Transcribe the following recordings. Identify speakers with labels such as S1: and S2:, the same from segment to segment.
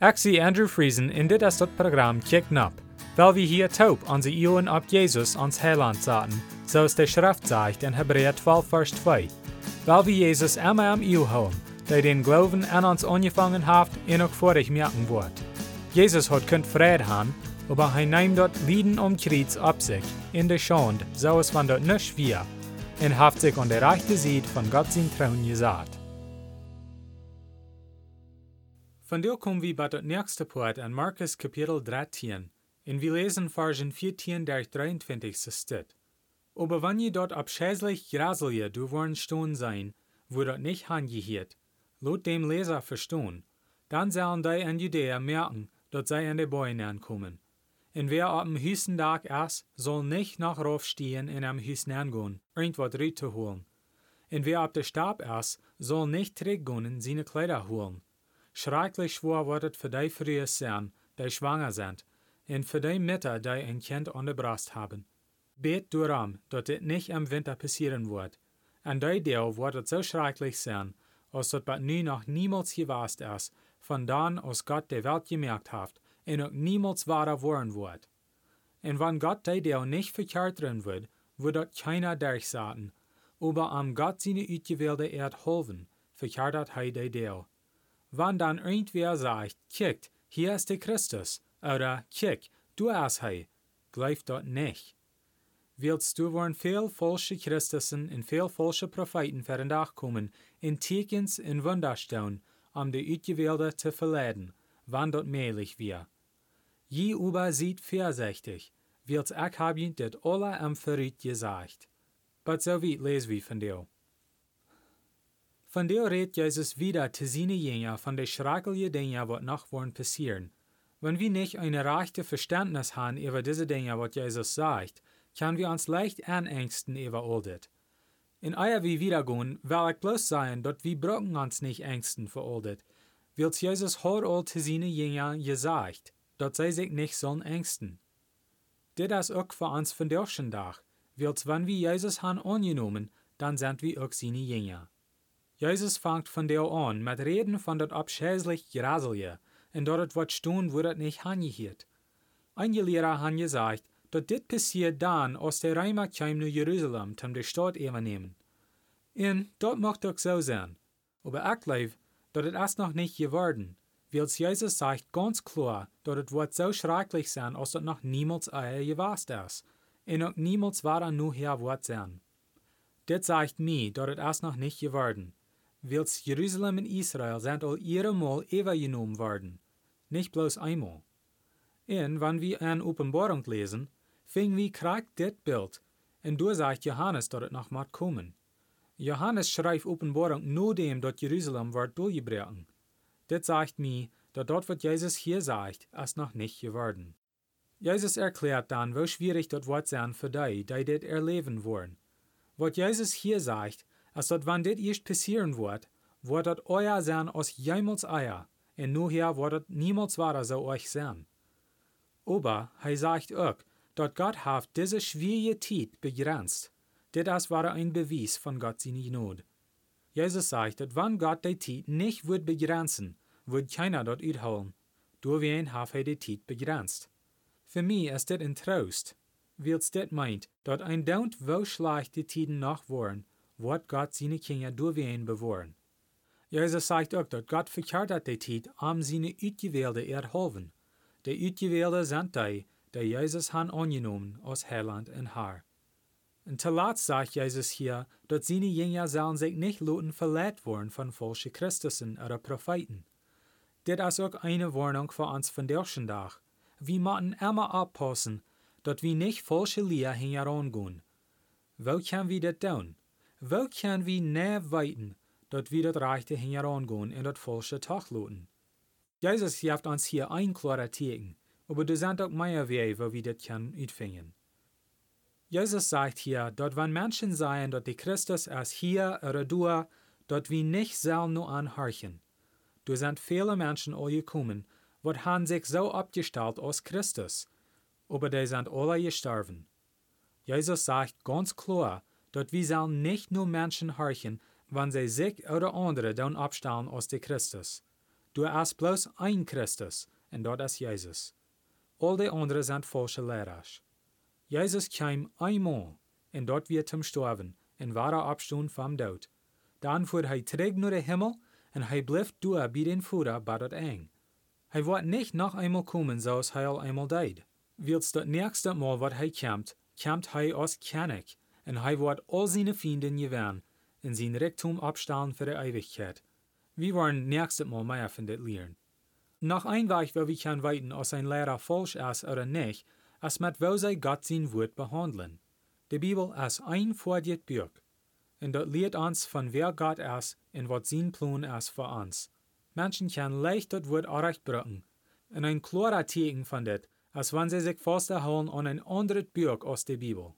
S1: Zie Andrew Friesen in dit is dat programma Kick Nap, weil wir hier taub onze Ohren ab Jesus ans Heiland zaten, zoals de Schrift zegt in Hebräer 12 vers 2. Weil wir Jesus immer am Eeuw houden, der den Glauben an uns angefangen hat en ook vorig merken wordt. Jesus hat kunt vrede haben, aber hij neemt dort Lieden um Kreuz ab sich, in der Schande, so es van dort nicht wir, und haft sich an der rechte Seite von Gott sein Trauen gesagt. Von der kommen wir bei der nächsten Part an Markus Kapitel 13, und wir lesen Versen 14 durch 23 steht. Aber wenn ihr dort abschäßlich graselje du wollen stehen sein, wo dort nicht hangehiert, lot dem Leser verstehen, dann sollen die in Judäa merken, dass sie an die Bäume ankommen. Und wer ab dem höchsten Tag ist, soll nicht nach rauf stehen in am höchsten angehen, irgendwas zu holen. Und wer ab der Stab ist, soll nicht zurückgehen, seine Kleider holen. Schrecklich schwor wird für die Frühe sein, die schwanger sind, und für die Mütter, die ein Kind Brust haben. Bet darum, dass es nicht im Winter passieren wird. An die Deel wird es so schrecklich sein, als das bat nu noch niemals gewast ist, von dann aus Gott die Welt gemerkt hat, und auch niemals wahrer worden wird. Und wenn Gott die Deel nicht verkehrt drin wird, wird dort keiner durchsaten, aber am Gott seine Utgewählte Erd holven, verkehrt hat hij die Deel. Wann dann irgendwer sagt, kickt, hier ist der Christus, oder kick, du hast hei, greift dort nicht. Willst du worden veel falsche Christussen und veel falsche Propheten für den Dach kommen, in Tekens und Wunderstellen, um die Utgewählte zu verleiden, wann dort mählich wir. Je über sieht vorsichtig, wills ich hab ihn dit alle am Verrüt gesagt. But so weit lesen wir von dir. Von der redet Jesus wieder zu seinen Jüngern von den schrecklichen Dingen, was noch wollen passieren. Wenn wir nicht ein rechte Verständnis haben über diese Dinge, was Jesus sagt, können wir uns leicht anängsten über all das. In eier wie wiedergehen, will ich bloß sagen, dass wir brauchen uns nicht ängsten für all das, weil Jesus hat all zu seinen Jüngern gesagt, dass sie sich nicht sollen ängsten. Das ist auch für uns von der Dach, weil wenn wir Jesus haben angenommen, dann sind wir auch seine Jünger. Jesus fängt von der an mit Reden von dat abschäßlich Graselje und dort wat stund, wo dat nicht hangehiert. Einige Lehrer han gesagt, dass dit passiert dann, als der Reimer kam nach Jerusalem, zum die Stadt übernehmen. Und dort mocht auch so sein. Aber ich glaube, dass es erst noch nicht geworden, weil Jesus sagt ganz klar, dass es wird so schrecklich sein, als das noch niemals eier gewast ist. Und auch niemals war er nur her wird sein. Das sagt mir, dass es erst noch nicht geworden Wils Jerusalem und Israel sind all ihre Mal genommen worden, nicht bloß einmal. Und wenn wir an Offenbarung lesen, fing wie kriegt dit Bild, und du sagt Johannes, es noch mal kommen. Johannes schreibt Offenbarung nur dem, dass Jerusalem wird durchgebrochen. Das sagt mir, dass dort, was Jesus hier sagt, ist noch nicht geworden. Jesus erklärt dann, wie schwierig das wird sein für die, die das erleben wollen. Was Jesus hier sagt, als dat wann dit erst passieren wird, wird dat euer sein aus jemals eier, und nur hier wird dat niemals wahrer so euch sein. Aber er sagt auch, dass Gott hat diese schwierige Zeit begrenzt. Das war ein Beweis von Gott seine Not. Jesus sagt, dass wenn Gott die Zeit nicht wird begrenzen, wird keiner dort uitholen. Durch wen hat er die Zeit begrenzt. Für mich ist das ein Trost, weil es das meint, dass ein Daunt wo schlecht die Tiden noch waren, wird Gott seine Kinder durch wen bewahren. Jesus sagt auch, dass Gott verkehrt hat die Zeit, um seine Utgewählte erholfen. Die Utgewählte sind die, die Jesus han angenommen als Heiland und Herr. Und zuletzt sagt Jesus hier, dass seine Jünger sollen sich nicht lassen verletzt worden von falschen Christussen oder Propheten. Das ist auch eine Warnung für uns von der Tag. Wir müssen immer aufpassen, dass wir nicht falsche Lehre herangehen. Wo können wir das tun? Wo können wir näher weiten, dass wir das Rechte herangehen und das falsche lassen? Jesus gibt uns hier ein klarer Zeichen, aber da sind auch mehr Wege, wo wir das können. Jesus sagt hier, dass wenn Menschen sagen, dass die Christus ist hier oder da, dass wir nicht sollen nur anhorchen. Da sind viele Menschen gekommen, die haben sich so abgestellt als Christus, aber die sind alle gestorben. Jesus sagt ganz klar, dass wir sollen nicht nur Menschen horchen, wenn sie sich oder andere dann abstellen aus der Christus. du hast bloß ein Christus, en dat is Jezus. Al die anderen zijn falsche leraars. Jezus kwam eenmaal, en dat weer zum sterven, en ware opstond vom dood. Dan voert hij terug naar de hemel, en hij blijft door bij den Vader bij dat eng. Hij wordt niet nog eenmaal komen zoals hij al eenmaal deed. Wils dat nächste Mal wat hij komt, komt hij als König, en hij wordt al zijn vrienden gewähren, in zijn Rektum abstellen für die Ewigkeit. Wir wollen nächstes Mal mehr von dit leren. Noch ein Weg, wo wir können weiten, ob ein Lehrer falsch ist oder nicht, ist mit wo sie Gott sein Wort behandeln. Die Bibel ist ein vordiet Buch. Und das lehrt uns, von wer Gott ist und was sein Plan ist für uns. Menschen können leicht das Wort bringen. Und ein klarer Teken von das, als wenn sie sich festhalten an ein anderes Buch aus der Bibel.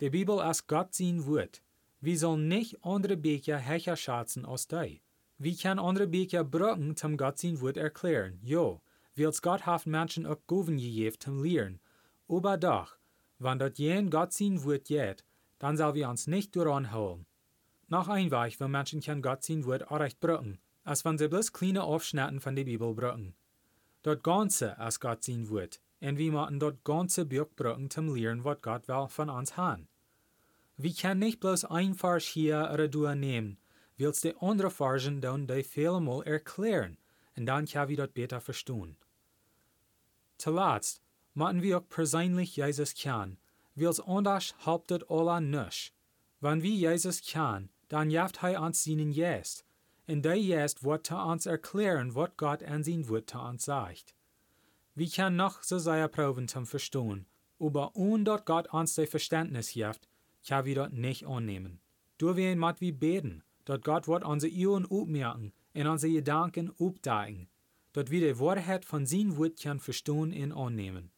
S1: Die Bibel ist Gott sein Wort. Wir sollen nicht andere Bücher hecher schätzen als die. Wir können andere Bücher brauchen, zum Gott sein Wort erklären. Jo, wils Gott hat Menschen auch Goven gegeben zum Lehren. Aber doch, wenn dort jen Gott sein Wort geht, dann soll wir uns nicht daran holen. Noch ein Weg, wo Menschen können Gott sein Wort auch recht brauchen, als wenn sie bloß kleine Aufschnitten von der Bibel brauchen. Dort Ganze ist Gott sein Wort, und wir müssen dort ganze Buch brauchen zum Lehren, was Gott will von uns haben. Wir können nicht bloß ein Vers hier oder da nehmen, willst die andere Versen dann die vielmal erklären, und dann können wir das besser verstehen. Zuletzt müssen wir auch persönlich Jesus kennen, wils anders das alle nicht. Wenn wir Jesus kennen, dann jaft er uns seinen Geist, und der Geist wird uns erklären, was Gott an sein Wort uns sagt. Wir können noch so sehr proben zum Verstehen, aber ohne dass Gott uns das Verständnis gibt, können wir das nicht annehmen. Du wir mat wie beten, dat Gott wird unsere Ohren aufmerken und unsere Gedanken aufdecken, dat wir die Wahrheit von sein Wort können verstehen und annehmen.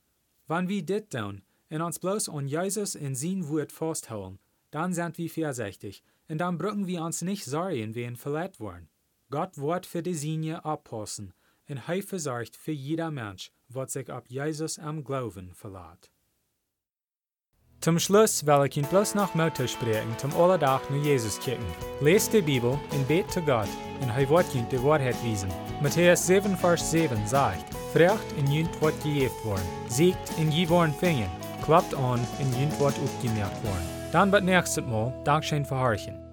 S1: Wenn wir das tun und uns bloß an Jesus und sein Wort festhalten, dann sind wir vorsichtig und dann brauchen wir uns nicht sorgen, wenn verletzt worden. Gott wird für die Sinne abpassen und er versorgt für jeder Mensch, was sich auf Jesus am Glauben verlässt. Zum Schluss will ich Ihnen bloß noch Mutter sprechen, zum Allerdach nur Jesus kicken. Lest die Bibel und bet zu Gott, und er wird Ihnen die Wahrheit wiesen. Matthäus 7, Vers 7 sagt, Frecht in jünt wird gejeft worden, siegt in je worden fingen, klappt an in jünt wird aufgemerkt worden. Dann wird nächstes Mal Dankeschön verharchen.